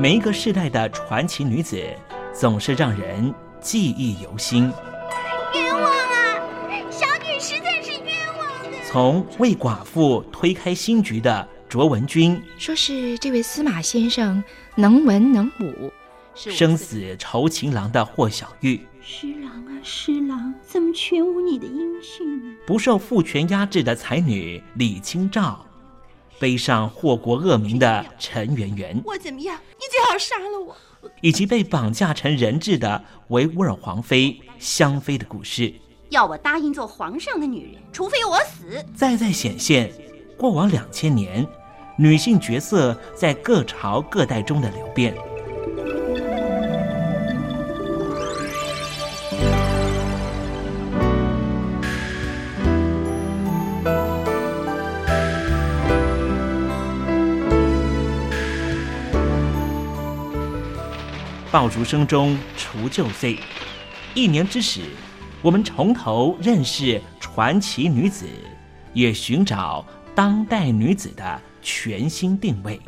每一个世代的传奇女子，总是让人记忆犹新。冤枉啊！小女实在是冤枉的。从为寡妇推开新局的卓文君，说是这位司马先生能文能武；生死酬情郎的霍小玉，施郎啊施郎，怎么全无你的音讯呢？不受父权压制的才女李清照。背上祸国恶名的陈圆圆，我怎么样？你最好杀了我！以及被绑架成人质的维吾尔皇妃香妃的故事。要我答应做皇上的女人，除非我死。再再显现过往两千年女性角色在各朝各代中的流变。爆竹声中除旧岁，一年之始，我们从头认识传奇女子，也寻找当代女子的全新定位。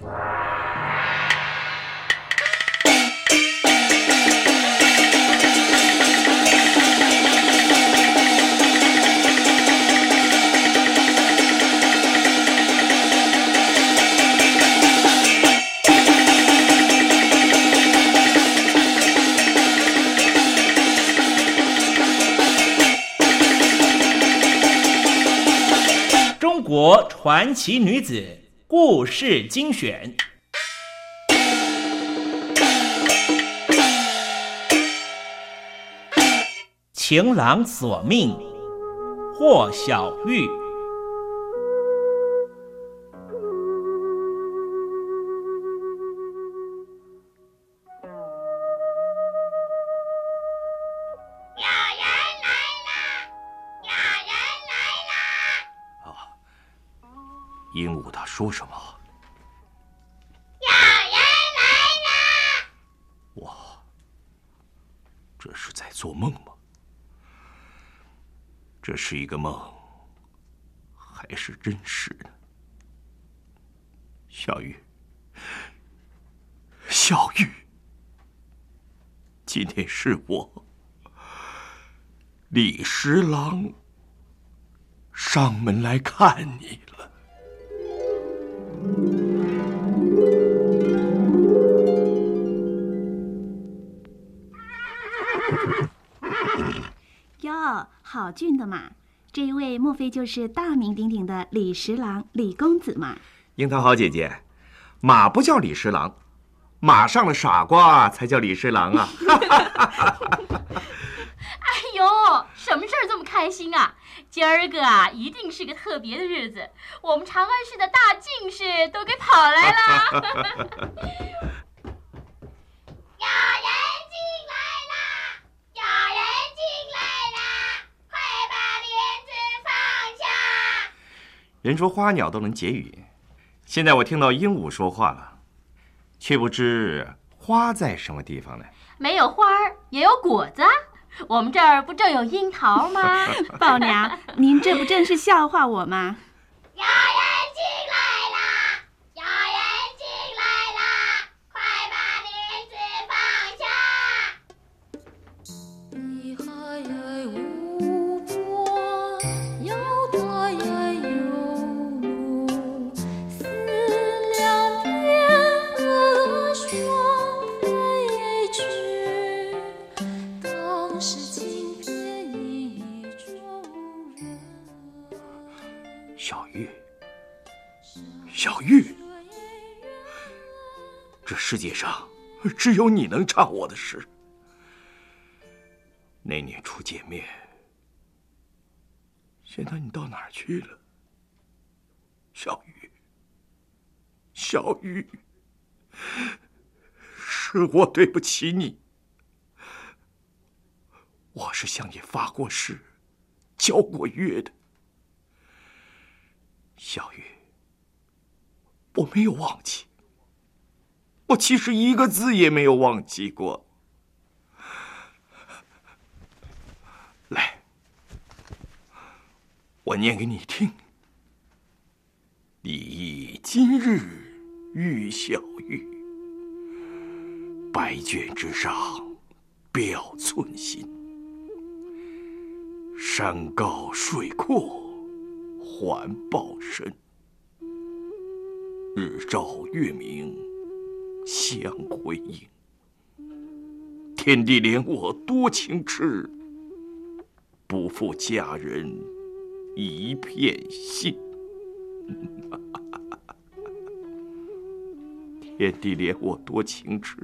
国传奇女子故事精选，情郎索命，霍小玉。说什么？有人来了！我这是在做梦吗？这是一个梦，还是真实的？小玉，小玉，今天是我李十郎上门来看你了。哟，好俊的嘛！这一位莫非就是大名鼎鼎的李十郎李公子嘛？樱桃好姐姐，马不叫李十郎，马上了傻瓜才叫李十郎啊！哎呦，什么事儿这么开心啊？今儿个啊，一定是个特别的日子，我们长安市的大进士都给跑来了。有人进来啦！有人进来啦！快把帘子放下！人说花鸟都能结语，现在我听到鹦鹉说话了，却不知花在什么地方呢？没有花儿，也有果子。我们这儿不正有樱桃吗？宝娘，您这不正是笑话我吗？有只有你能唱我的诗。那年初见面，现在你到哪儿去了？小玉，小玉，是我对不起你。我是向你发过誓，交过约的。小玉，我没有忘记，我其实一个字也没有忘记过。来，我念给你听。李毅今日遇小玉，卷之上，表寸心。山高水阔，环抱深。日照月明，相辉映。天地怜我多情痴，不负佳人一片心。天地怜我多情痴，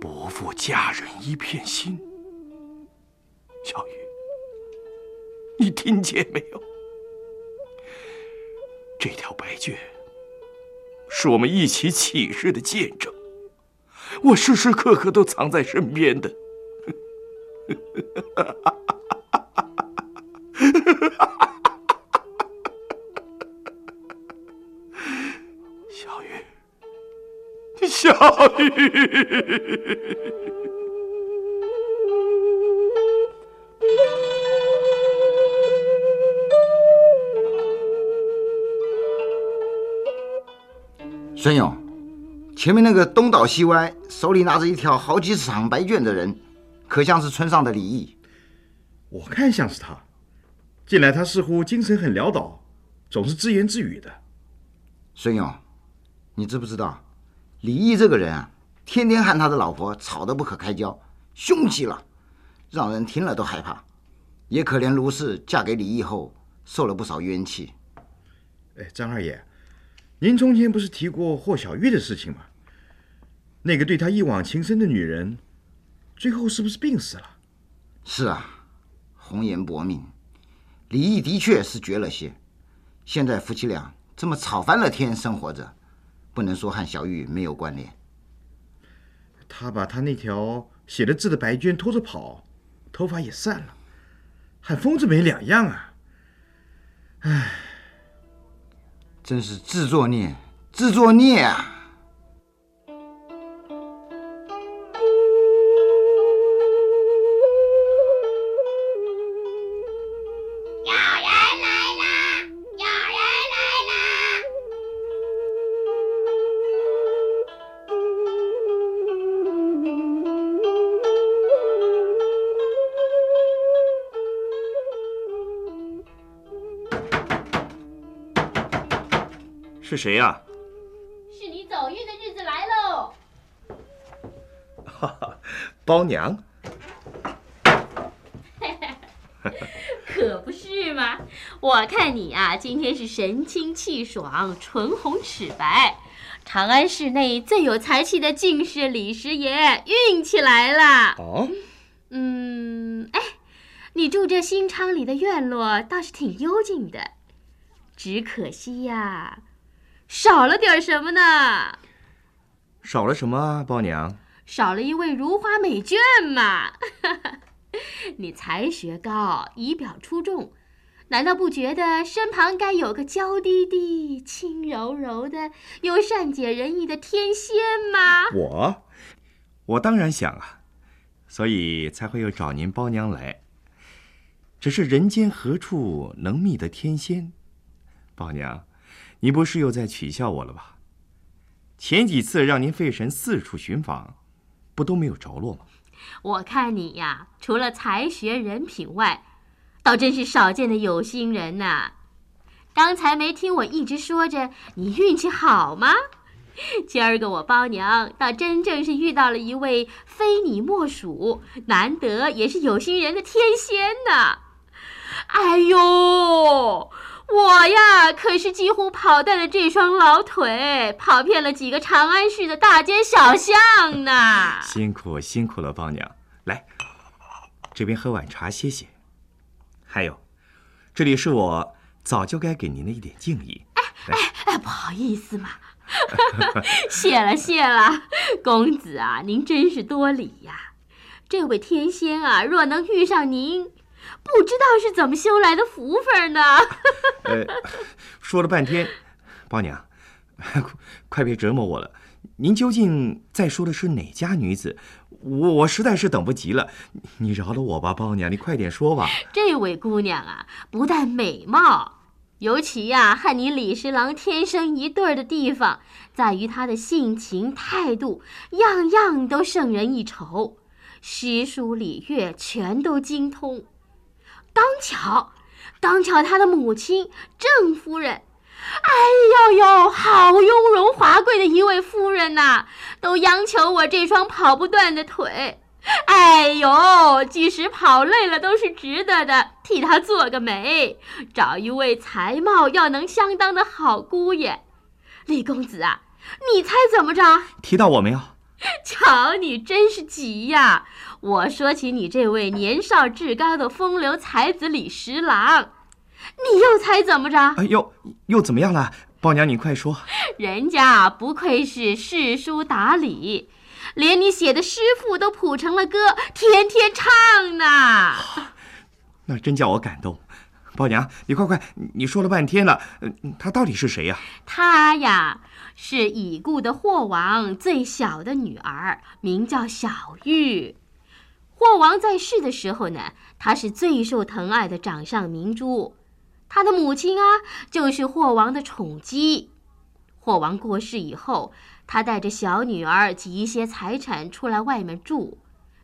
不负佳人一片心。小雨，你听见没有？这条白绢是我们一起起誓的见证，我时时刻刻都藏在身边的。小雨，小雨。孙勇，前面那个东倒西歪、手里拿着一条好几十长白卷的人，可像是村上的李毅。我看像是他。近来他似乎精神很潦倒，总是自言自语的。孙勇，你知不知道，李毅这个人啊，天天和他的老婆吵得不可开交，凶极了，让人听了都害怕。也可怜卢氏嫁给李毅后受了不少冤气。哎，张二爷。您从前不是提过霍小玉的事情吗？那个对他一往情深的女人，最后是不是病死了？是啊，红颜薄命，李毅的确是绝了些。现在夫妻俩这么吵翻了天生活着，不能说和小玉没有关联。他把他那条写了字的白绢拖着跑，头发也散了，和疯子没两样啊！唉。真是自作孽，自作孽啊！谁呀、是你走运的日子来喽！哈哈，包娘，可不是嘛！我看你啊，今天是神清气爽，唇红齿白。长安市内最有才气的进士李师爷运气来了。哦，嗯，哎，你住这新昌里的院落倒是挺幽静的，只可惜呀，少了点什么呢？少了什么啊，包娘？少了一位如花美眷嘛。你才学高，仪表出众，难道不觉得身旁该有个娇滴滴、轻柔柔的、又善解人意的天仙吗？我，我当然想啊，所以才会又找您包娘来。只是人间何处能觅得天仙？包娘，你不是又在取笑我了吧？前几次让您费神四处寻访，不都没有着落吗？我看你呀，除了才学人品外，倒真是少见的有心人呐、刚才没听我一直说着你运气好吗？今儿个我包娘倒真正是遇到了一位非你莫属、难得也是有心人的天仙呐！哎呦，我呀可是几乎跑断了这双老腿，跑遍了几个长安市的大街小巷呢。辛苦辛苦了，包娘。来，这边喝碗茶歇歇。还有，这里是我早就该给您的一点敬意。哎，哎哎，不好意思嘛，谢了谢了，公子啊，您真是多礼呀。这位天仙啊，若能遇上您，不知道是怎么修来的福分呢。呃，说了半天，包娘，快别折磨我了。您究竟在说的是哪家女子？我我实在是等不及了，你饶了我吧，包娘，你快点说吧。这位姑娘啊，不但美貌，尤其呀、和你李十郎天生一对儿的地方，在于他的性情态度，样样都胜人一筹，诗书礼乐全都精通。刚巧，刚巧他的母亲郑夫人，哎呦呦，好雍容华贵的一位夫人呐、都央求我这双跑不断的腿。哎呦，即使跑累了都是值得的，替他做个媒，找一位才貌要能相当的好姑爷。李公子啊，你猜怎么着？提到我没有？瞧你真是急呀！我说起你这位年少志高的风流才子李十郎，你又猜怎么着？哎呦，又怎么样了？宝娘，你快说。人家不愧是诗书达理，连你写的诗赋都谱成了歌，天天唱呢。那真叫我感动。宝娘，你快快，你说了半天了，呃他到底是谁呀、他呀，是已故的霍王最小的女儿，名叫小玉。霍王在世的时候呢，她是最受疼爱的掌上明珠。她的母亲啊，就是霍王的宠姬。霍王过世以后，她带着小女儿及一些财产出来外面住，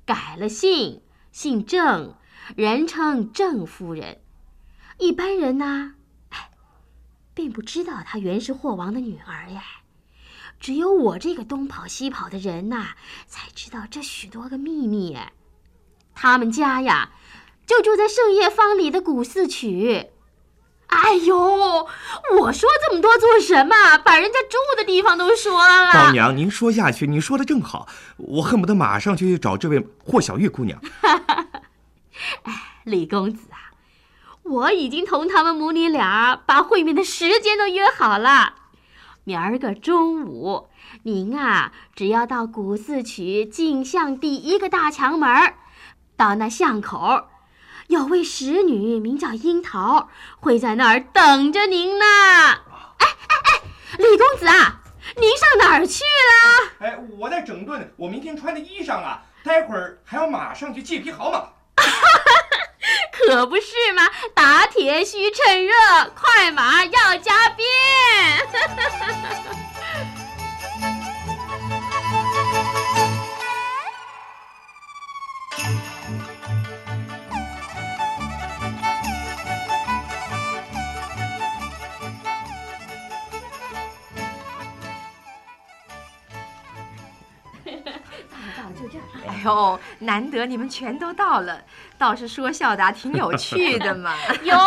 改了姓，姓郑，人称郑夫人。一般人呢，哎，并不知道她原是霍王的女儿呀。只有我这个东跑西跑的人呐、才知道这许多个秘密哎。他们家呀，就住在圣叶坊里的古寺曲。哎呦，我说这么多做什么？把人家住的地方都说了。老娘，您说下去，你说的正好，我恨不得马上就去找这位霍小玉姑娘。李公子啊，我已经同他们母女俩把会面的时间都约好了。明儿个中午，您啊，只要到古寺曲进巷第一个大墙门儿，到那巷口，有位使女名叫樱桃，会在那儿等着您呢。哎哎哎，李公子啊，您上哪儿去了？哎，我在整顿我明天穿的衣裳啊，待会儿还要马上去借匹好马。可不是嘛，打铁需趁热，快马要加鞭。呦，难得你们全都到了，倒是说笑的啊挺有趣的嘛。哟，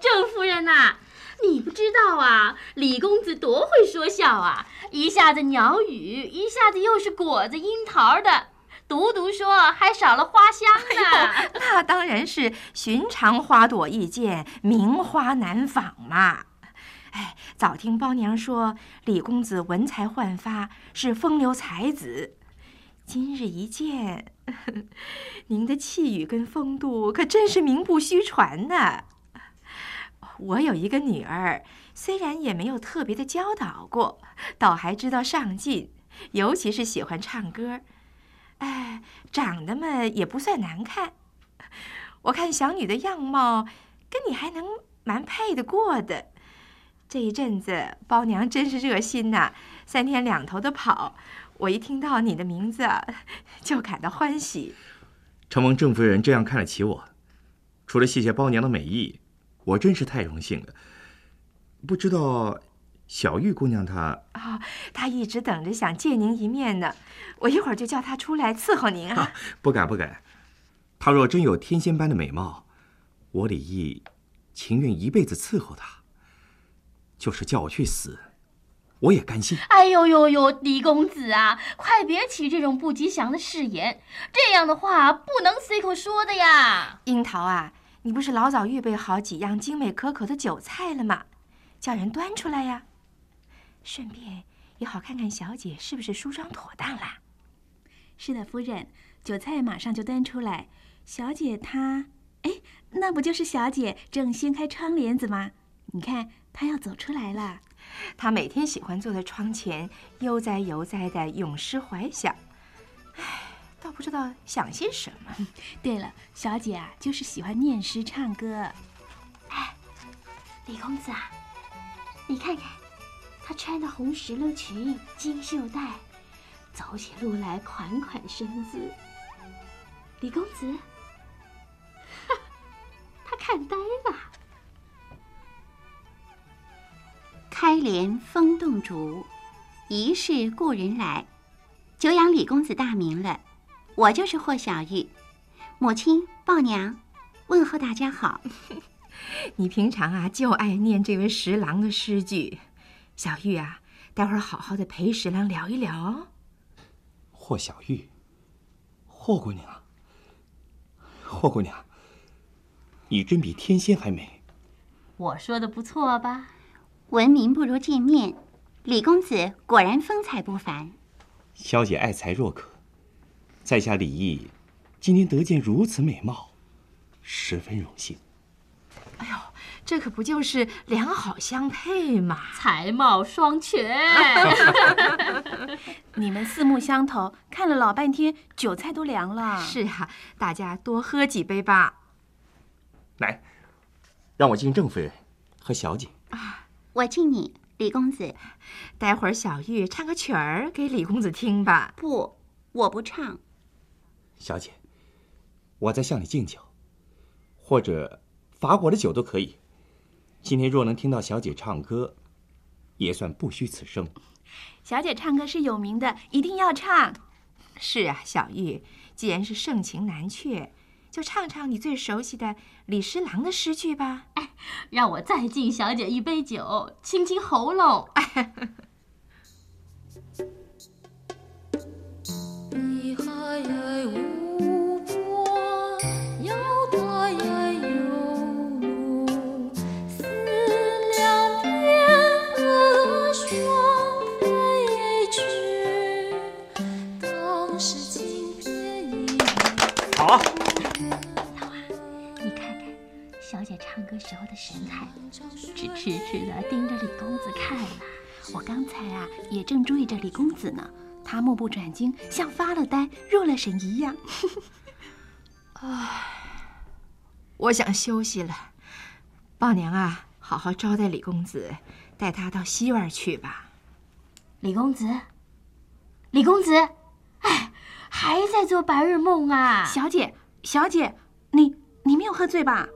郑夫人呐、你不知道啊，李公子多会说笑啊！一下子鸟语，一下子又是果子、樱桃的，独独说还少了花香呢。那当然是寻常花朵易见，名花难访嘛。哎，早听包娘说李公子文才焕发，是风流才子。今日一见，您的气宇跟风度可真是名不虚传呢。我有一个女儿，虽然也没有特别的教导过，倒还知道上进，尤其是喜欢唱歌。哎，长得嘛也不算难看。我看小女的样貌，跟你还能蛮配得过的。这一阵子，包娘真是热心呐、三天两头的跑。我一听到你的名字啊，就感到欢喜。承蒙郑夫人这样看得起我，除了谢谢包娘的美意，我真是太荣幸了。不知道小玉姑娘她啊、她一直等着想见您一面呢。我一会儿就叫她出来伺候您啊。不敢不敢，她若真有天仙般的美貌，我李毅情愿一辈子伺候她。就是叫我去死，我也甘心。哎呦呦呦，李公子啊，快别起这种不吉祥的誓言，这样的话不能随口说的呀。樱桃啊，你不是老早预备好几样精美可口的酒菜了吗？叫人端出来呀。顺便也好看看小姐是不是梳妆妥当啦。是的，夫人，酒菜马上就端出来。小姐她，哎，那不就是小姐正掀开窗帘子吗？你看，她要走出来了。她每天喜欢坐在窗前，悠哉悠哉的咏诗怀想。唉，倒不知道想些什么。对了，小姐啊，就是喜欢念诗唱歌。李公子啊，你看看，她穿的红石榴裙、金绣带，走起路来款款身姿。李公子，哈，他看呆了。开帘风动竹，疑是故人来。久仰李公子大名了，我就是霍小玉，母亲、鲍娘，问候大家好。你平常啊就爱念这位十郎的诗句，小玉啊，待会儿好好的陪十郎聊一聊哦。霍小玉，霍姑娘，霍姑娘，你真比天仙还美。我说的不错吧？闻名不如见面，李公子果然风采不凡。小姐爱才若渴，在下李毅，今天得见如此美貌，十分荣幸。哎呦，这可不就是良好相配嘛，才貌双全。你们四目相投，看了老半天，酒菜都凉了。是啊，大家多喝几杯吧。来，让我敬郑夫人和小姐。啊，我敬你，李公子。待会儿小玉唱个曲儿给李公子听吧。不，我不唱。小姐，我在向你敬酒，或者。法国的酒都可以。今天若能听到小姐唱歌，也算不虚此生。小姐唱歌是有名的，一定要唱。是啊，小玉，既然是盛情难却，就唱唱你最熟悉的李诗郎的诗句吧。哎，让我再敬小姐一杯酒，清清喉咙。你姐唱歌时候的神态，只痴痴的盯着李公子看呢。我刚才啊也正注意着李公子呢，他目不转睛，像发了呆、入了神一样。唉，我想休息了。宝娘啊，好好招待李公子，带他到西院去吧。李公子，李公子，哎，还在做白日梦啊？小姐，小姐，你你没有喝醉吧？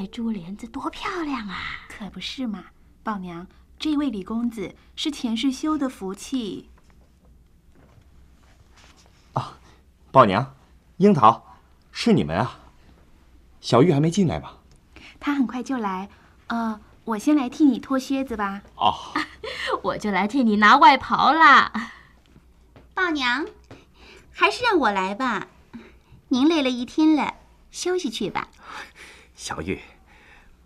这些珠帘子多漂亮啊！可不是嘛，宝娘，这位李公子是前世修的福气。啊，宝娘，樱桃，是你们啊！小玉还没进来吧？他很快就来。呃，我先来替你脱靴子吧。哦，我就来替你拿外袍啦。宝娘，还是让我来吧。您累了一天了，休息去吧。小玉，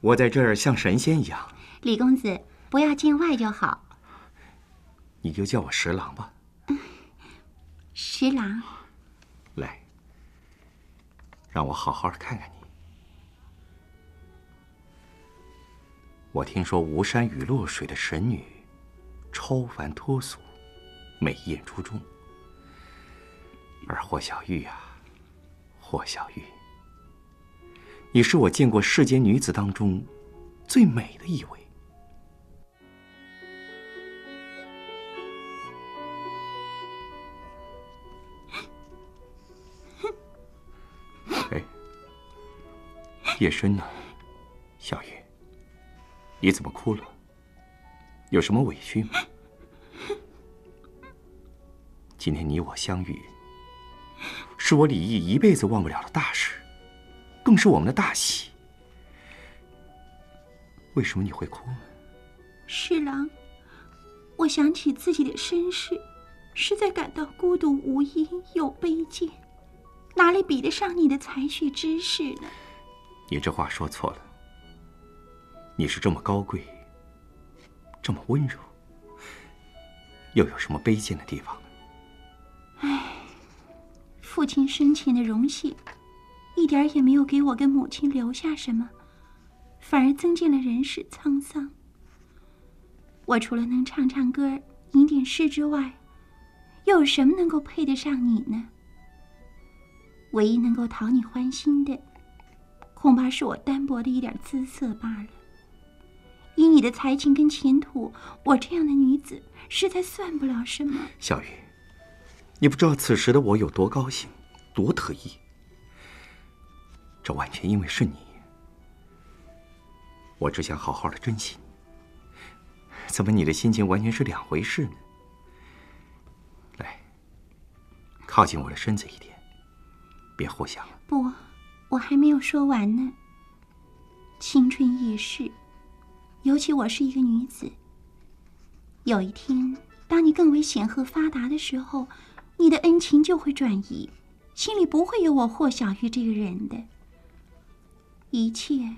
我在这儿像神仙一样。李公子，不要见外就好。你就叫我十郎吧。十郎，来，让我好好的看看你。我听说吴山雨落水的神女，超凡脱俗，美艳出众。而霍小玉啊，霍小玉，你是我见过世间女子当中最美的一位。哎，夜深了，小月，你怎么哭了？有什么委屈吗？今天你我相遇，是我李毅一辈子忘不了的大事，更是我们的大喜。为什么你会哭呢？侍郎，我想起自己的身世，实在感到孤独无依又卑贱，哪里比得上你的才学知识呢？你这话说错了。你是这么高贵，这么温柔，又有什么卑贱的地方？唉父亲生前的荣幸，一点也没有给我跟母亲留下什么，反而增进了人世沧桑。我除了能唱唱歌、吟点诗之外，又有什么能够配得上你呢？唯一能够讨你欢心的，恐怕是我单薄的一点姿色罢了。以你的才情跟前途，我这样的女子实在算不了什么。小玉，你不知道此时的我有多高兴，多得意。这完全因为是你，我只想好好的珍惜你。怎么你的心情完全是两回事呢？来，靠近我的身子一点，别互相了。不，我还没有说完呢。青春易逝，尤其我是一个女子。有一天，当你更为显赫发达的时候，你的恩情就会转移，心里不会有我霍小玉这个人的，一切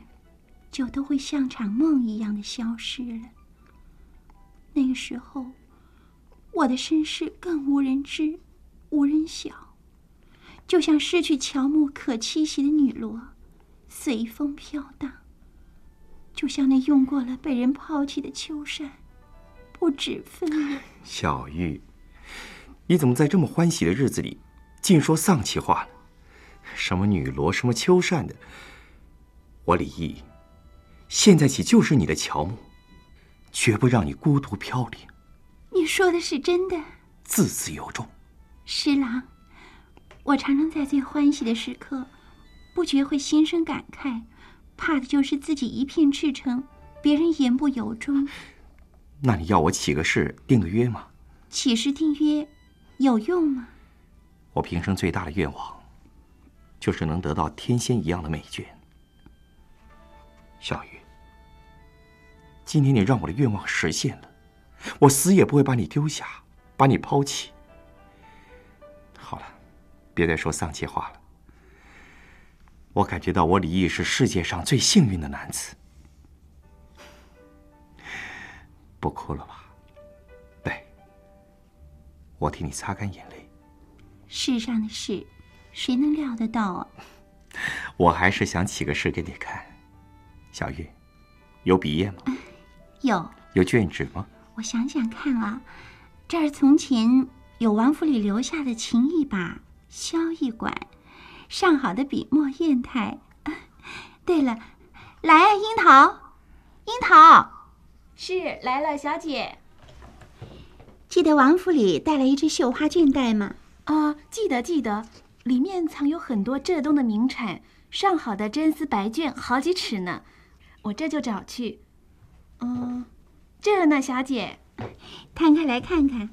就都会像场梦一样的消失了。那个时候，我的身世更无人知，无人晓。就像失去乔木可栖息的女罗，随风飘荡；就像那用过了被人抛弃的秋扇，不止分文。小玉，你怎么在这么欢喜的日子里，尽说丧气话呢？什么女罗，什么秋扇的，我李毅，现在起就是你的乔木，绝不让你孤独飘零，你说的是真的，字字有重。施郎。我常常在最欢喜的时刻，不觉会心生感慨，怕的就是自己一片赤诚，别人言不由衷。那你要我起个誓，定个约吗？起誓定约，有用吗？我平生最大的愿望，就是能得到天仙一样的美眷。小鱼，今天你让我的愿望实现了，我死也不会把你丢下，把你抛弃。好了。别再说丧气话了。我感觉到我李毅是世界上最幸运的男子。不哭了吧？来，我替你擦干眼泪。世上的事，谁能料得到啊？我还是想起个事给你看。小玉，有笔砚吗？有。有卷纸吗？我想想看啊，这儿从前有王府里留下的琴一把。箫一管，上好的笔墨砚台。对了，来啊，樱桃，樱桃，是来了，小姐。记得王府里带来一只绣花绢袋吗？啊，记得记得，里面藏有很多浙东的名产，上好的真丝白绢好几尺呢。我这就找去。嗯，这呢，小姐，摊开来看看。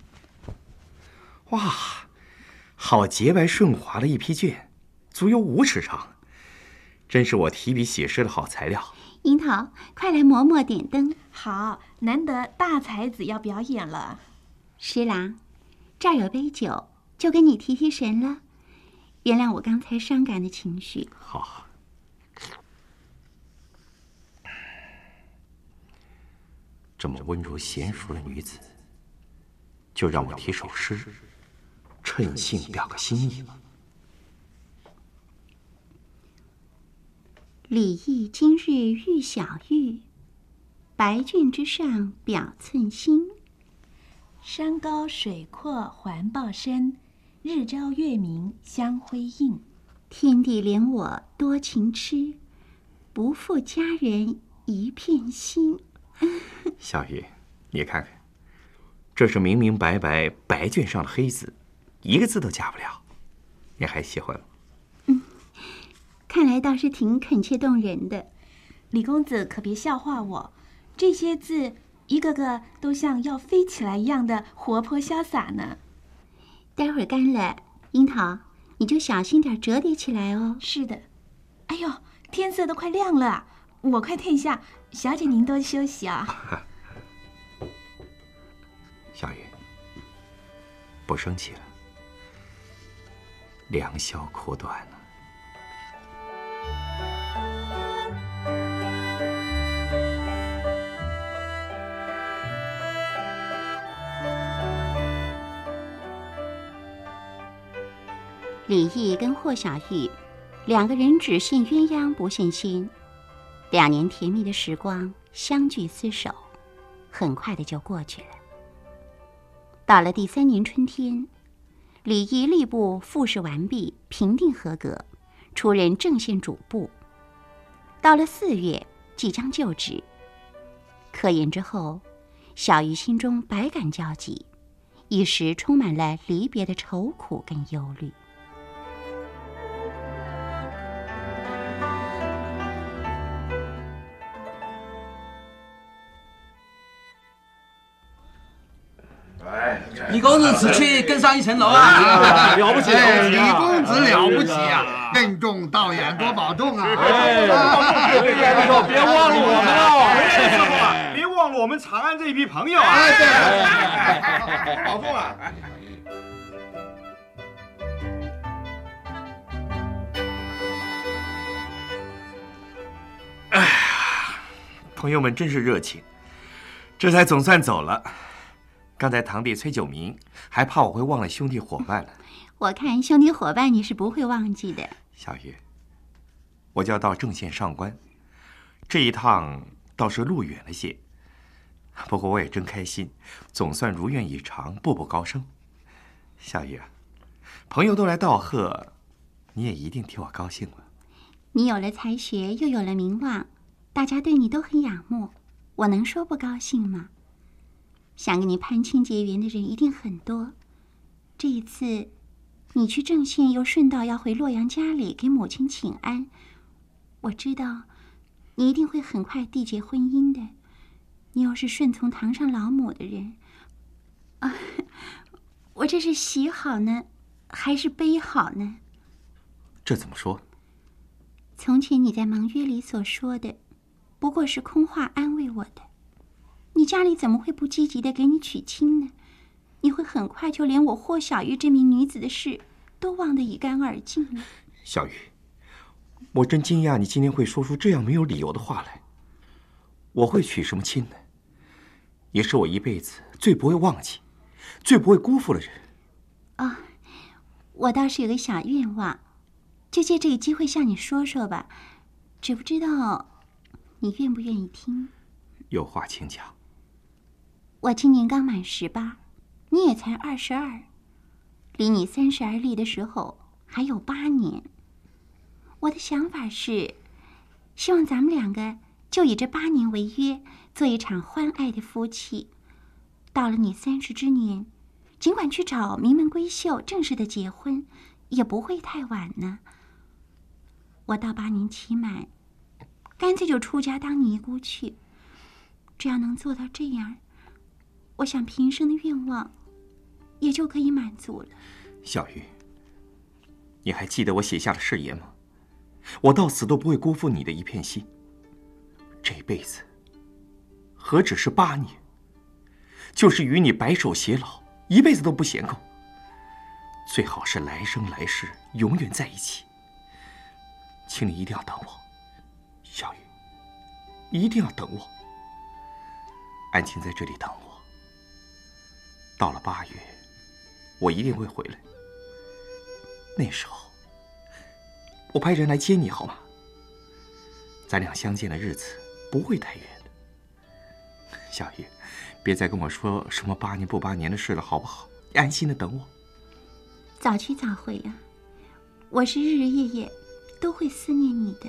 哇！好洁白顺滑的一批绢，足有五尺长，真是我提笔写诗的好材料。樱桃，快来磨墨点灯。好，难得大才子要表演了。施郎，这儿有杯酒，就跟你提提神了。原谅我刚才伤感的情绪。好。这么温柔娴熟的女子，就让我提首诗。趁兴表个心意吧。李毅今日遇小玉，白绢之上表寸心。山高水阔环抱身，日照月明相辉映。天地怜我多情痴，不负佳人一片心。小雨，你看看，这是明明白白白卷上的黑字。一个字都假不了，你还喜欢吗？嗯，看来倒是挺恳切动人的。李公子可别笑话我，这些字一个个都像要飞起来一样的活泼潇洒呢。待会儿干了，樱桃你就小心点折叠起来哦。是的。哎呦，天色都快亮了，我快退下。小姐您多休息啊。小雨。不生气了。良宵苦短。李毅跟霍小玉两个人只羡鸳鸯不羡仙。两年甜蜜的时光相聚厮守，很快的就过去了。到了第三年春天，李毅吏部复试完毕，评定合格，出任正县主簿。到了四月，即将就职。科研之后，小玉心中百感交集，一时充满了离别的愁苦跟忧虑。李公子此去更上一层楼啊！了不起，哎李公子了不起啊！任重道远，多保重啊！哎，别忘了我们哦！别忘了我们长安这一批朋友啊！对，保重啊！哎朋友们真是热情，这才总算走了。刚才堂弟崔九明还怕我会忘了兄弟伙伴呢。我看兄弟伙伴你是不会忘记的。小玉，我就要到正县上官，这一趟倒是路远了些，不过我也真开心，总算如愿以偿，步步高升。小玉啊，朋友都来道贺，你也一定替我高兴了。你有了才学，又有了名望，大家对你都很仰慕，我能说不高兴吗？想跟你攀亲结缘的人一定很多。这一次，你去郑县，又顺道要回洛阳家里给母亲请安。我知道，你一定会很快缔结婚姻的。你又是顺从堂上老母的人，啊，我这是喜好呢，还是悲好呢？这怎么说？从前你在盟约里所说的，不过是空话安慰我的。你家里怎么会不积极的给你娶亲呢？你会很快就连我霍小玉这名女子的事都忘得一干二净了。小玉，我真惊讶你今天会说出这样没有理由的话来。我会娶什么亲呢？也是我一辈子最不会忘记、最不会辜负的人。啊、我倒是有个小愿望，就借这个机会向你说说吧，只不知道你愿不愿意听。有话请讲。我今年刚满十八，你也才二十二，离你三十而立的时候还有八年。我的想法是，希望咱们两个就以这八年为约，做一场欢爱的夫妻。到了你三十之年，尽管去找名门闺秀正式的结婚，也不会太晚呢。我到八年期满，干脆就出家当尼姑去。只要能做到这样，我想平生的愿望也就可以满足了。小玉，你还记得我写下的誓言吗？我到死都不会辜负你的一片心。这辈子何止是八年，就是与你白首偕老，一辈子都不嫌够。最好是来生来世永远在一起。请你一定要等我，小玉，一定要等我。安晴在这里等我。到了八月，我一定会回来。那时候，我派人来接你，好吗？咱俩相见的日子不会太远的。小玉，别再跟我说什么八年不八年的事了，好不好？你安心的等我。早去早回呀、我是日日夜夜都会思念你的。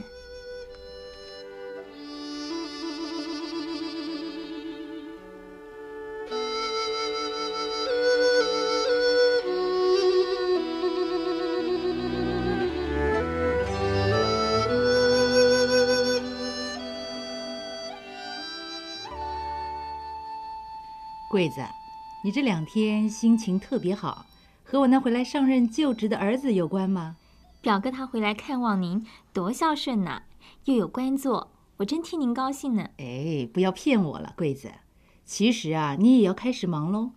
桂子，你这两天心情特别好，和我那回来上任就职的儿子有关吗？表哥他回来看望您，多孝顺呐、又有官做，我真替您高兴呢。哎，不要骗我了，桂子。其实啊，你也要开始忙喽。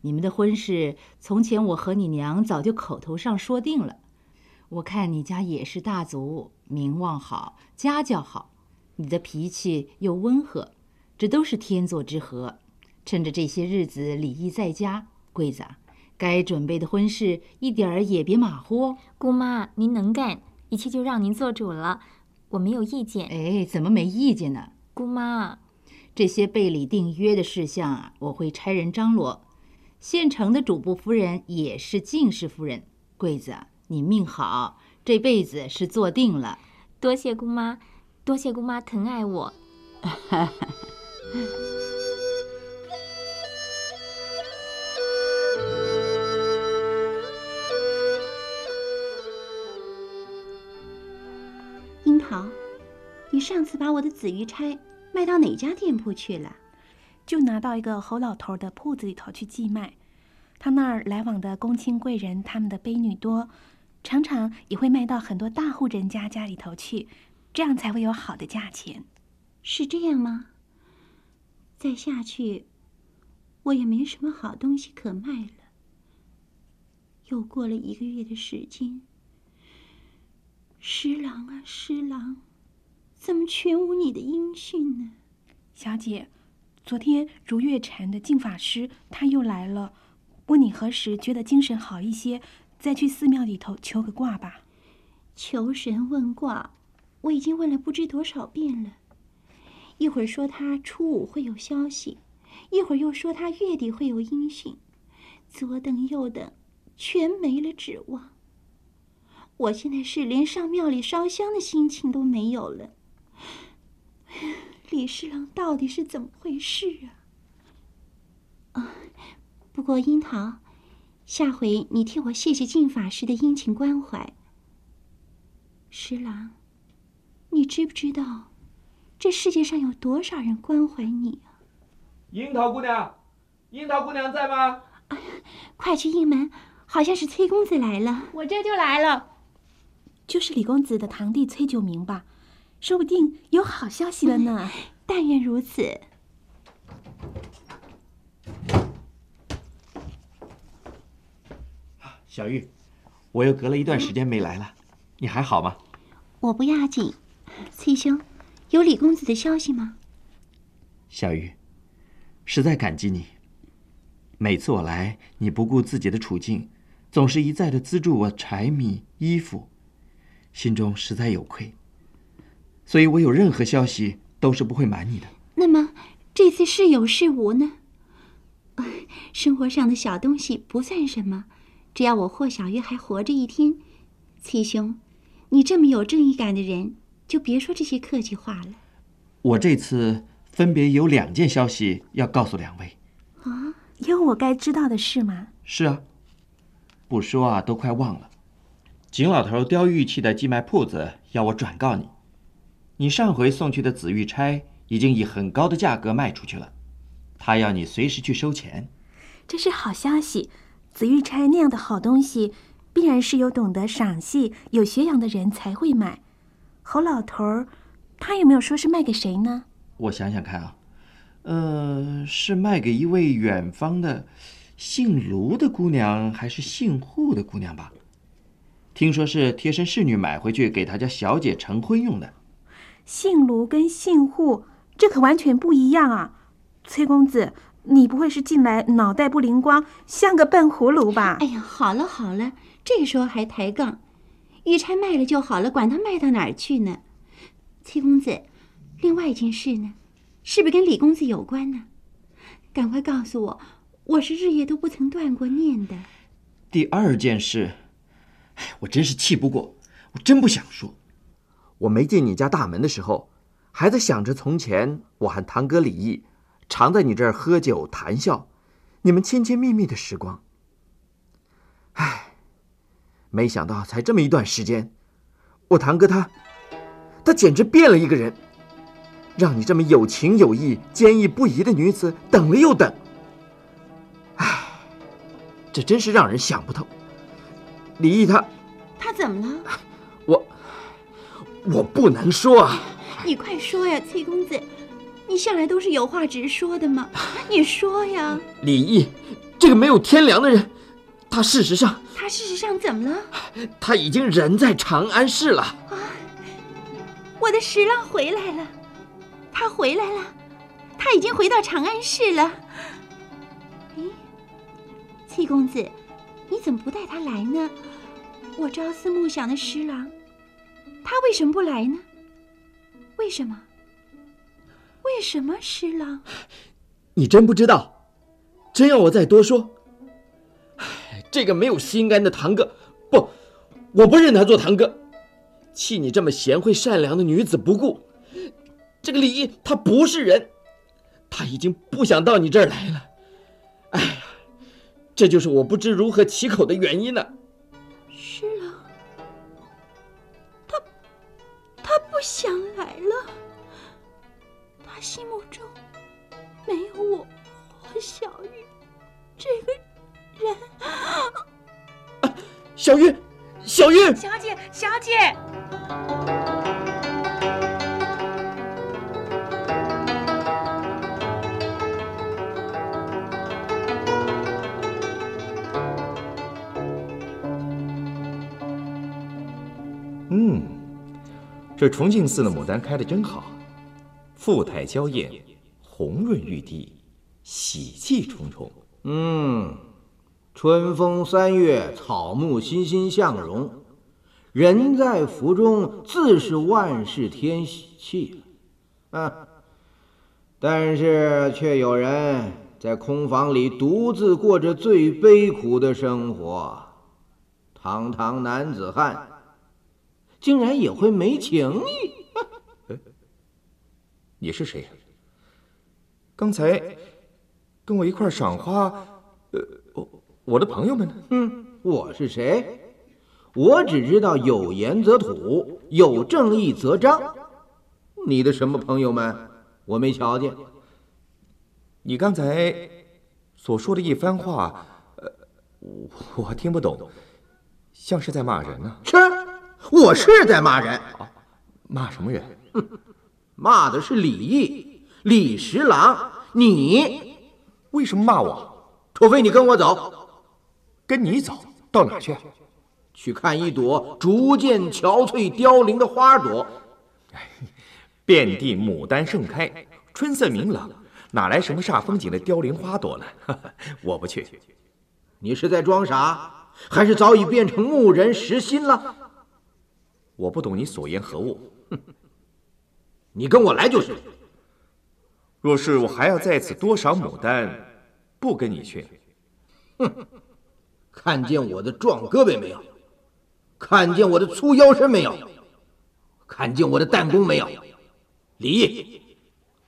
你们的婚事，从前我和你娘早就口头上说定了。我看你家也是大族，名望好，家教好，你的脾气又温和，这都是天作之合。趁着这些日子李毅在家，桂子啊，该准备的婚事一点儿也别马虎哦。姑妈，您能干，一切就让您做主了，我没有意见。哎，怎么没意见呢？姑妈，这些备礼订约的事项啊，我会差人张罗。县城的主簿夫人也是进士夫人，桂子，你命好，这辈子是做定了。多谢姑妈，多谢姑妈疼爱我。樱桃，你上次把我的紫玉钗卖到哪家店铺去了？就拿到一个侯老头的铺子里头去寄卖。他那儿来往的公卿贵人，他们的婢女多，常常也会卖到很多大户人家家里头去，这样才会有好的价钱。是这样吗？再下去，我也没什么好东西可卖了。又过了一个月的时间，十郎啊，十郎，怎么全无你的音讯呢？小姐，昨天如月禅的净法师他又来了，问你何时觉得精神好一些，再去寺庙里头求个卦吧。求神问卦，我已经问了不知多少遍了。一会儿说他初五会有消息，一会儿又说他月底会有音讯，左等右等，全没了指望。我现在是连上庙里烧香的心情都没有了。李侍郎到底是怎么回事啊？啊，不过樱桃，下回你替我谢谢净法师的殷勤关怀。十郎，你知不知道？这世界上有多少人关怀你啊？樱桃姑娘，樱桃姑娘在吗？快去应门，好像是崔公子来了。我这就来了，就是李公子的堂弟崔九明吧？说不定有好消息了呢。但愿如此。小玉，我又隔了一段时间没来了，你还好吗？我不要紧，崔兄。有李公子的消息吗？小玉，实在感激你。每次我来，你不顾自己的处境，总是一再的资助我柴米衣服，心中实在有愧。所以我有任何消息都是不会瞒你的。那么这次是有是无呢？生活上的小东西不算什么，只要我霍小月还活着一天，七兄，你这么有正义感的人。就别说这些客气话了。我这次分别有两件消息要告诉两位。啊，有我该知道的事吗？是啊，不说啊都快忘了。景老头雕玉器的寄卖铺子要我转告你，你上回送去的紫玉钗已经以很高的价格卖出去了，他要你随时去收钱。这是好消息，紫玉钗那样的好东西，必然是有懂得赏析、有学养的人才会买。侯老头儿，他有没有说是卖给谁呢？我想想看啊，呃，是卖给一位远方的姓卢的姑娘，还是姓户的姑娘吧？听说是贴身侍女买回去给他家小姐成婚用的。姓卢跟姓户，这可完全不一样啊！崔公子，你不会是进来脑袋不灵光，像个笨葫芦吧？哎呀，好了好了，这时候还抬杠。玉钗卖了就好了，管他卖到哪儿去呢？崔公子，另外一件事呢，是不是跟李公子有关呢？赶快告诉我，我是日夜都不曾断过念的。第二件事，哎，我真是气不过，我真不想说。我没进你家大门的时候，还在想着从前我和堂哥李毅常在你这儿喝酒谈笑，你们亲亲密密的时光。唉。没想到才这么一段时间，我堂哥他，他简直变了一个人，让你这么有情有义、坚毅不移的女子等了又等。唉，这真是让人想不透。李毅他，他怎么了？我，我不能说啊。你快说呀，崔公子，你向来都是有话直说的嘛，你说呀。李毅，这个没有天良的人。他事实上，他事实上怎么了？他已经人在长安市了。啊，我的石浪回来了，他回来了，他已经回到长安市了。哎，崔公子，你怎么不带他来呢？我朝思暮想的十郎，他为什么不来呢？为什么？为什么十郎？你真不知道？真要我再多说？唉，这个没有心肝的堂哥，不，我不认他做堂哥。弃你这么贤惠善良的女子不顾，这个李毅他不是人，他已经不想到你这儿来了。哎，这就是我不知如何启口的原因呢。十郎，他他不想来了，他心目中没有我和小玉这个人。小玉，小玉，小姐，小姐。这重庆寺的牡丹开的真好，富态娇艳，红润欲滴，喜气重重。嗯，春风三月，草木欣欣向荣，人在福中，自是万事添喜气。啊，但是却有人在空房里独自过着最悲苦的生活，堂堂男子汉。竟然也会没情义？你是谁？刚才跟我一块赏花，呃，我我的朋友们呢？嗯，我是谁？我只知道有言则吐，有正义则彰。你的什么朋友们？我没瞧见。你刚才所说的一番话，呃，我我听不懂，像是在骂人呢。是。我是在骂人，骂什么人？骂的是李毅、李十郎。你为什么骂我？除非你跟我走。跟你走到哪去？去看一朵逐渐憔悴凋零的花朵。遍地牡丹盛开，春色明朗，哪来什么煞风景的凋零花朵呢？我不去。你是在装傻，还是早已变成木人石心了？我不懂你所言何物，你跟我来就是。若是我还要在此多赏牡丹，不跟你去。哼，看见我的壮胳膊没有？看见我的粗腰身没有？看见我的弹弓没有？李毅，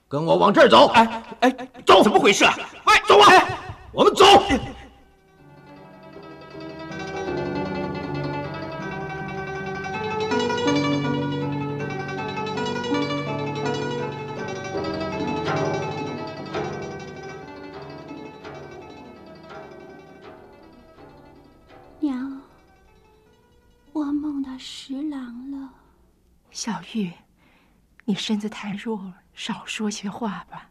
跟我往这儿走！哎哎，走！怎么回事啊？哎，走啊！我们走。娘，小玉，你身子太弱了，少说些话吧。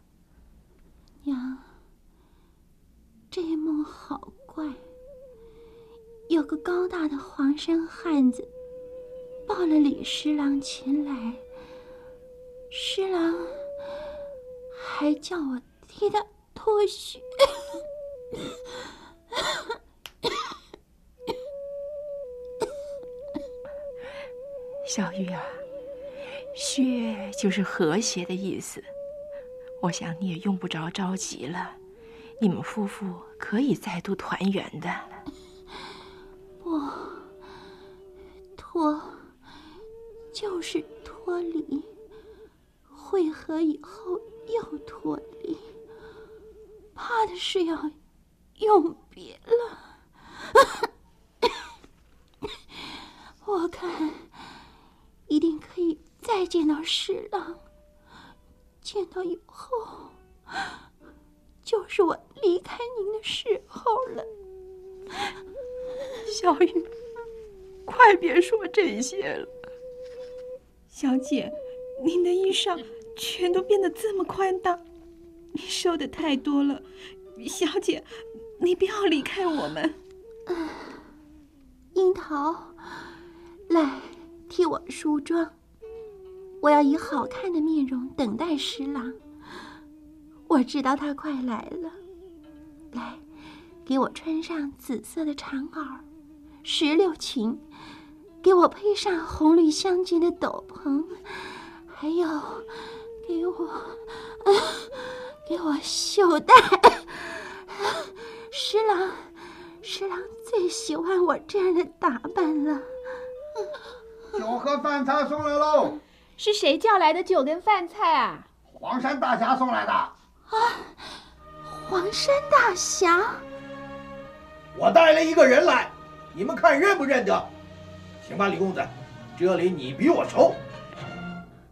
娘，这一梦好怪。有个高大的黄衫汉子抱了李十郎前来，十郎还叫我替他脱靴。小玉啊，血就是和谐的意思。我想你也用不着着急了，你们夫妇可以再度团圆的。不，脱就是脱离，会合以后又脱离，怕的是要永别了。我看。见到侍郎，见到以后，就是我离开您的时候了。小雨，快别说这些了。小姐，您的衣裳全都变得这么宽大，你收的太多了。小姐，你不要离开我们。樱桃，来。替我梳妆，我要以好看的面容等待十郎。我知道他快来了，来，给我穿上紫色的长袄、石榴裙，给我配上红绿相间的斗篷，还有给我，给我袖带。十郎，十郎最喜欢我这样的打扮了。酒和饭菜送来喽！是谁叫来的酒跟饭菜啊？黄山大侠送来的。啊，黄山大侠，我带了一个人来，你们看认不认得？行吧，李公子，这里你比我熟。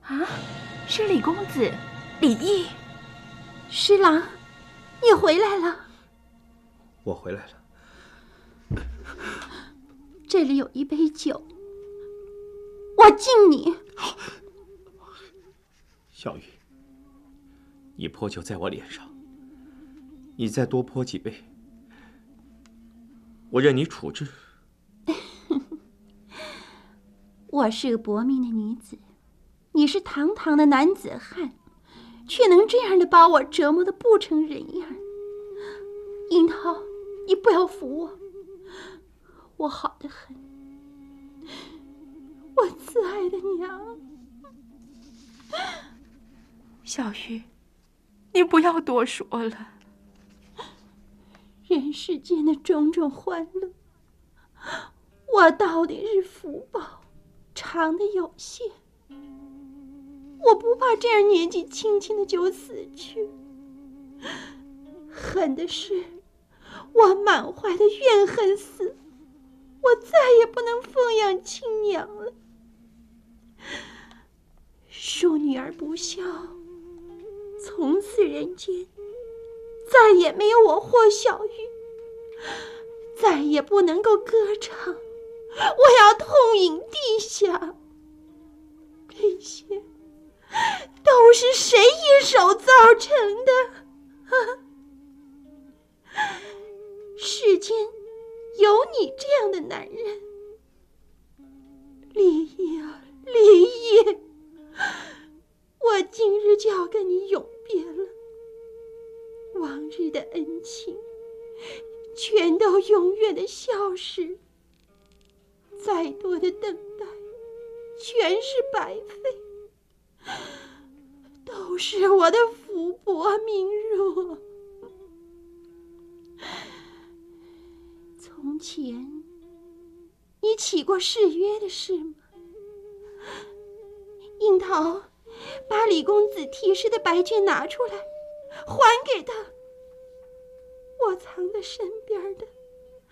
啊，是李公子，李毅。师郎，你回来了。我回来了。这里有一杯酒，我敬你。小玉，你泼酒在我脸上，你再多泼几杯，我任你处置。我是个薄命的女子，你是堂堂的男子汉，却能这样的把我折磨的不成人样。樱桃，你不要扶我，我好的很，我慈爱的娘。小玉，你不要多说了。人世间的种种欢乐，我到底是福报长的有限。我不怕这样年纪轻轻的就死去，恨的是我满怀的怨恨死，我再也不能奉养亲娘了。恕女儿不孝，从此人间再也没有我霍小玉，再也不能够歌唱，我要痛饮地下。这些都是谁一手造成的？世间有你这样的男人，李毅啊，李毅！我今日就要跟你永别了，往日的恩情全都永远的消失，再多的等待全是白费，都是我的福薄命弱。从前你起过誓约的事吗？樱桃，把李公子题诗的白卷拿出来，还给他。我藏在身边的，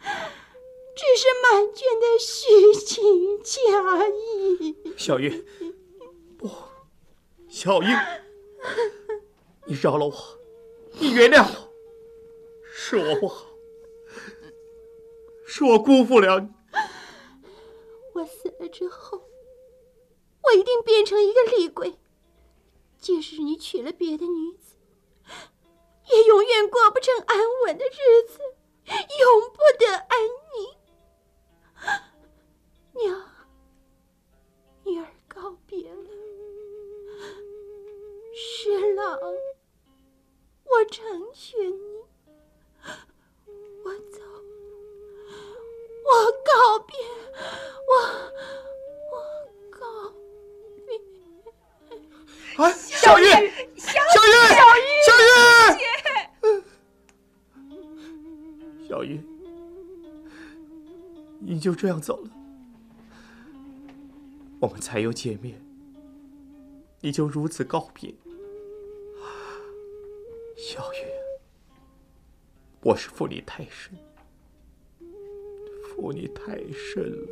只是满卷的虚情假意。小玉，不，小玉，你饶了我，你原谅我，是我不好，是我辜负了你。我死了之后。我一定变成一个厉鬼，即使你娶了别的女子，也永远过不成安稳的日子，永不得安宁。娘，女儿告别了。十郎，我成全你，我走，我告别，我。哎，小玉，小玉，小玉，小玉，你就这样走了，我们才又见面，你就如此告别，小玉，我是负你太深，负你太深了。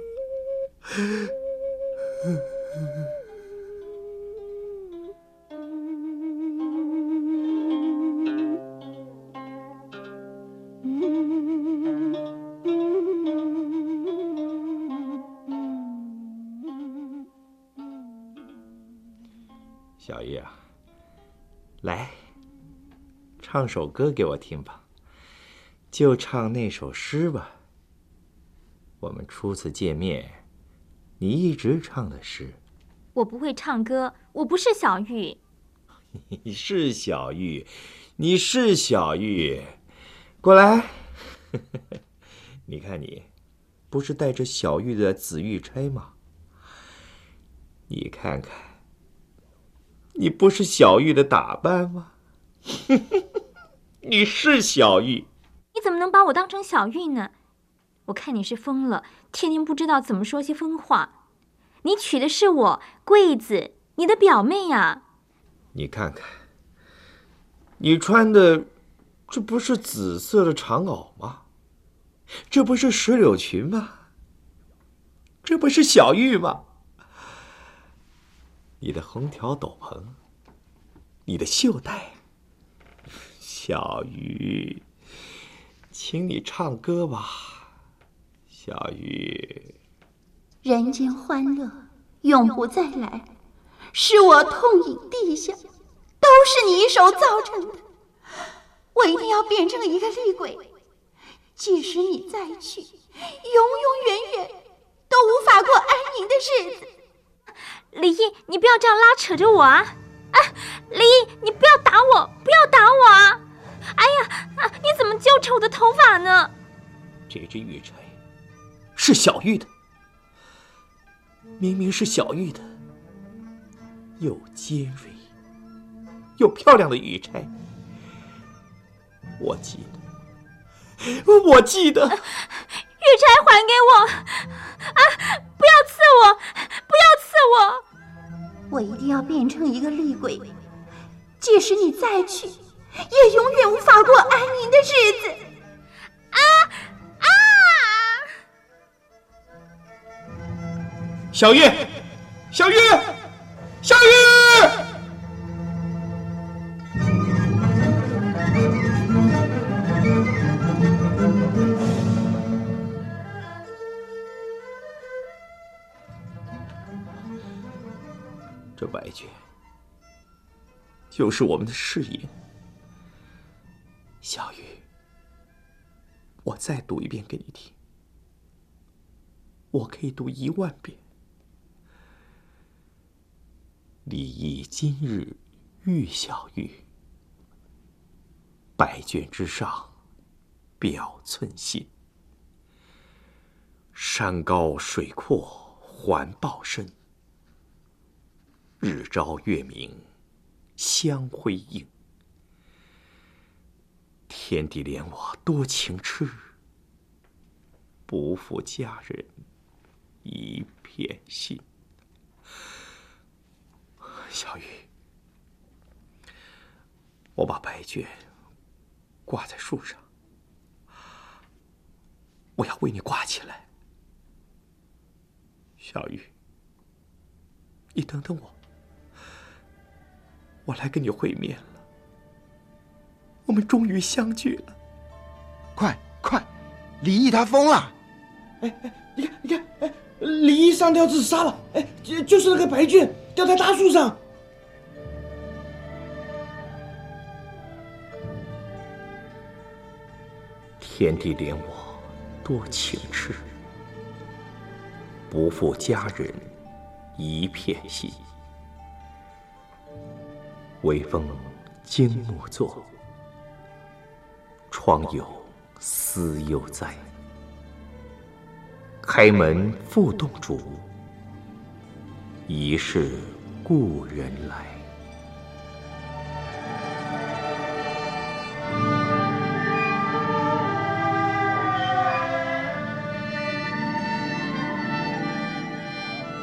唱首歌给我听吧，就唱那首诗吧。我们初次见面，你一直唱的诗。我不会唱歌，我不是小玉。你是小玉，你是小玉，过来。你看你，不是带着小玉的紫玉钗吗？你看看，你不是小玉的打扮吗？你是小玉，你怎么能把我当成小玉呢？我看你是疯了，天天不知道怎么说些疯话。你娶的是我桂子，你的表妹呀、你看看，你穿的这不是紫色的长袄吗？这不是石榴裙吗？这不是小玉吗？你的红条斗篷，你的袖带，小鱼，请你唱歌吧，小鱼。人间欢乐永不再来，是我痛饮地下，都是你一手造成的。我一定要变成一个厉鬼，即使你再去，永永远远都无法过安宁的日子。李毅，你不要这样拉扯着我啊！啊，李毅，你不要打我，不要打我啊！哎呀，啊，你怎么揪扯我的头发呢？这只玉钗是小玉的，明明是小玉的，又尖锐又漂亮的玉钗，我记得，我记得，玉钗还给我！啊，不要刺我，不要刺我！我一定要变成一个厉鬼，即使你再去，也永远无法过安宁的日子。啊啊！小玉，小玉，小玉！这白卷就是我们的誓言。我再读一遍给你听。我可以读一万遍。李益今日遇小玉，百卷之上表寸心。山高水阔环抱深，日照月明相辉映。天地怜我多情痴，不负佳人一片心。小玉，我把白卷挂在树上，我要为你挂起来。小玉，你等等我，我来跟你会面了。我们终于相聚了。快快，李毅他疯了！哎哎，你看你看，哎，李毅上吊自杀了，哎，就就是那个白卷吊在大树上。天地怜我多情痴，不负佳人一片心。微风惊木作，窗有思犹在。开门复动烛，疑是故人来。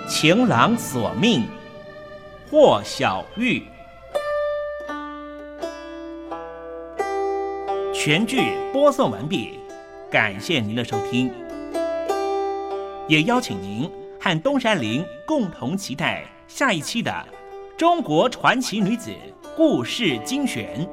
情郎索命，霍小玉。全剧播送完毕，感谢您的收听，也邀请您和东山林共同期待下一期的《中国传奇女子故事精选》。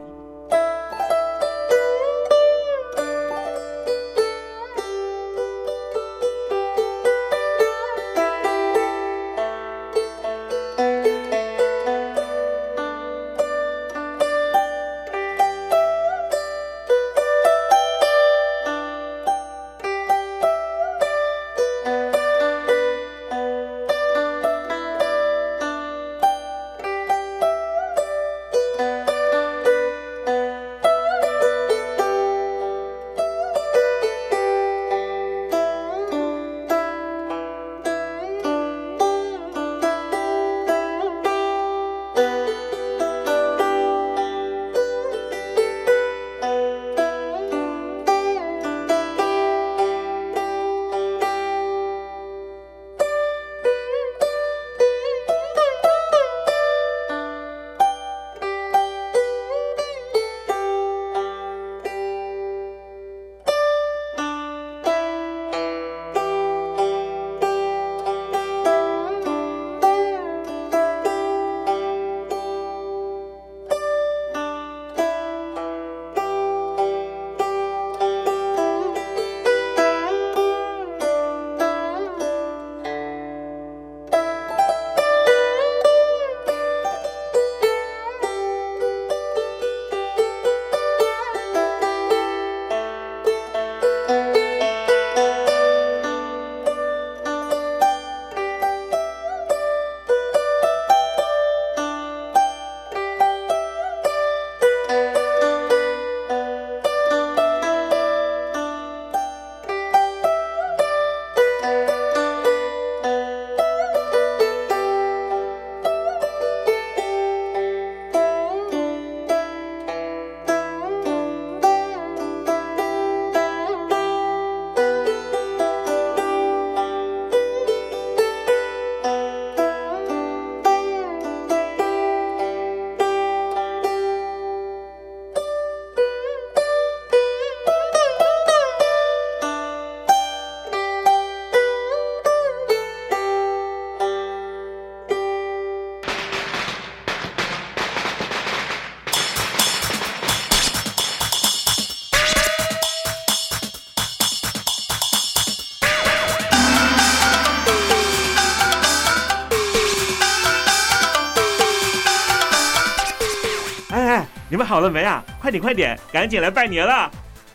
快点快点，赶紧来拜年了！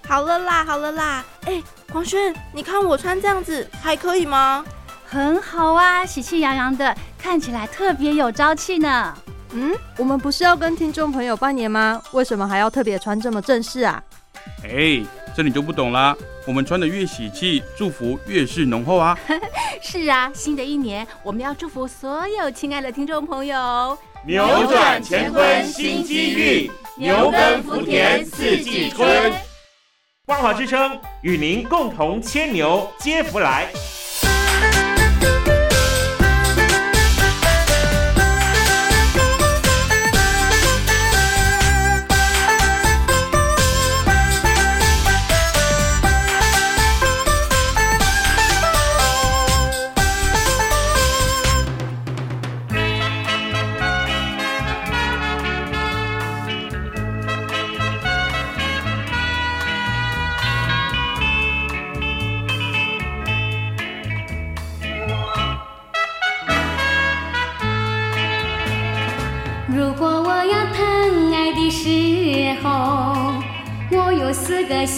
好了啦，好了啦。哎，黄轩，你看我穿这样子还可以吗？很好啊，喜气洋洋的，看起来特别有朝气呢。嗯，我们不是要跟听众朋友拜年吗？为什么还要特别穿这么正式啊？哎，这你就不懂啦。我们穿的越喜气，祝福越是浓厚啊。是啊，新的一年我们要祝福所有亲爱的听众朋友，扭转乾坤新机遇，牛耕福田四季春。万华之声与您共同牵牛接福来。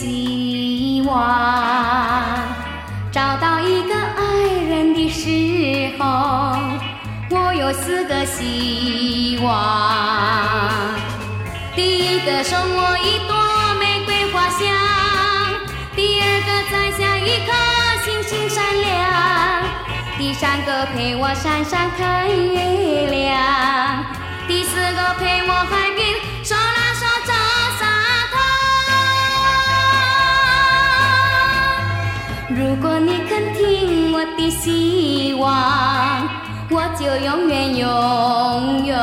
希望；找到一个爱人的时候，我有四个希望。第一个送我一朵玫瑰花香，第二个摘下一颗星星闪亮，第三个陪我山上看月亮。第四个陪我海边我的希望，我就永远永远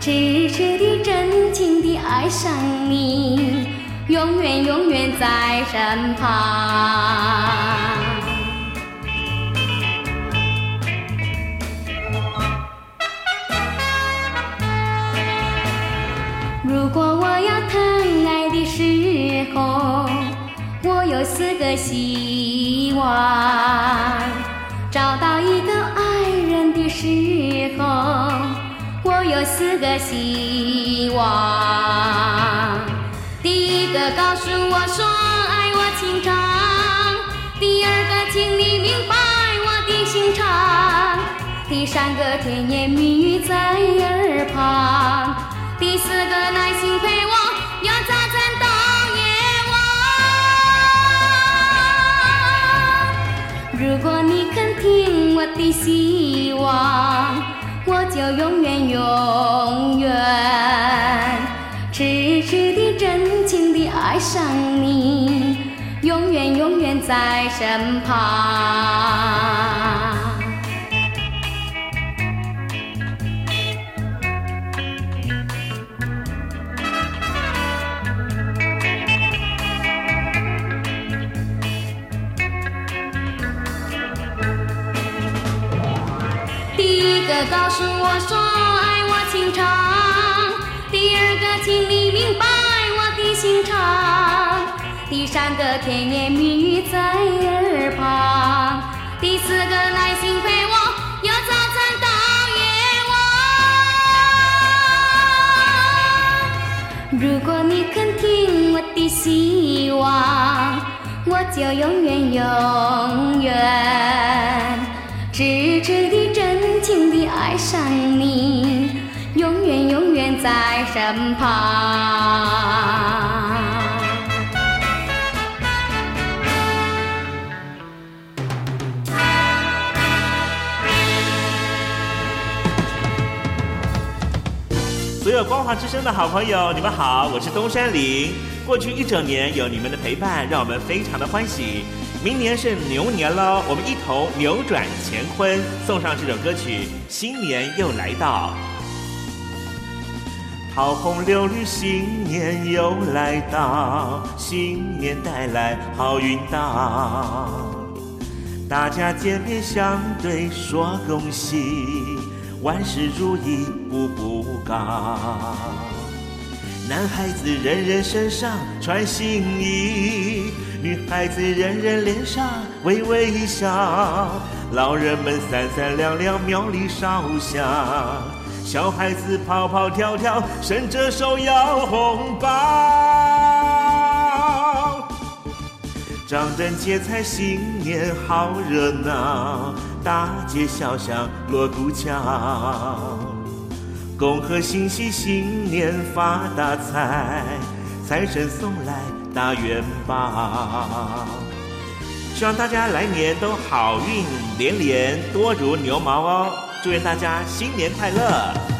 痴痴的真情的爱上你，永远永远在身旁。如果我要疼爱的时候，我有四个心望；找到一个爱人的时候，我有四个希望。第一个告诉我说爱我情长，第二个请你明白我的心肠，第三个甜言蜜语在耳旁。第四个耐心陪我，希望，我就永远永远痴痴的真情的爱上你，永远永远在身旁。诉我说爱我情长，第二个请你明白我的心肠，第三个甜言蜜语在耳旁，第四个耐心陪我，由早晨到夜晚。如果你肯听我的希望，我就永远永远痴痴的真情地爱上你，永远永远在身旁。所有光华之声的好朋友，你们好，我是东山林。过去一整年有你们的陪伴，让我们非常的欢喜。明年是牛年喽，我们一同扭转乾坤，送上这首歌曲《新年又来到》。桃红柳绿，新年又来到，新年带来好运到。大家见面相对说恭喜，万事如意，步步高。男孩子人人身上穿新衣，女孩子人人脸上微微笑，老人们三三两两庙里烧香，小孩子跑跑跳跳，伸着手要红包。张灯结彩，新年好热闹，大街小巷锣鼓敲。恭贺新禧新年发大财，财神送来大元宝。希望大家来年都好运连连，多如牛毛哦！祝愿大家新年快乐！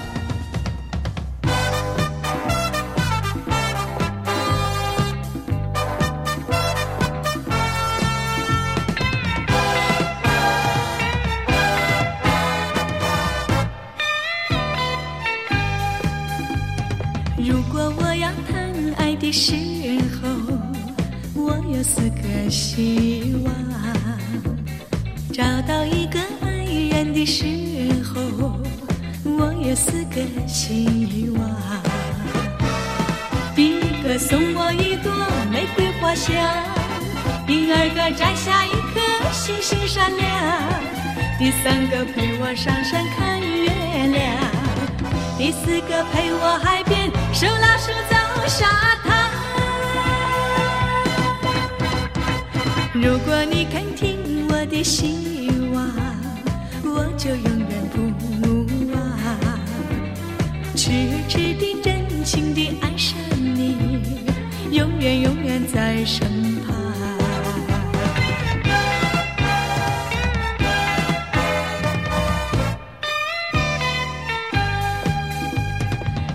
的时候，我有四个希望。第一个送我一朵玫瑰花香，第二个摘下一颗星星闪亮，第三个陪我上山看月亮。第四个陪我海边手拉手走沙滩。如果你肯听我的心，就永远不忘，痴痴地、真情地爱上你，永远永远在身旁。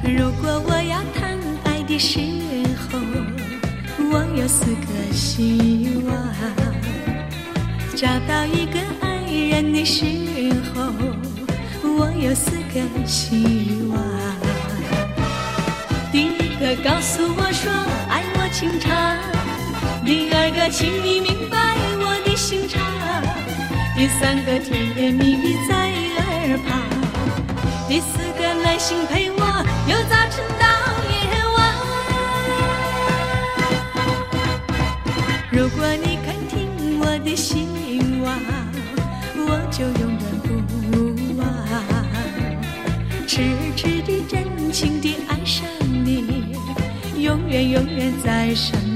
如果我要谈爱的时候，我有四个希望：找到一个爱人的时候，我有四个希望。第一个告诉我说爱我情长，第二个请你明白我的心肠，第三个甜言蜜语在耳旁。第四个耐心陪我，由早晨到永远永远在身边。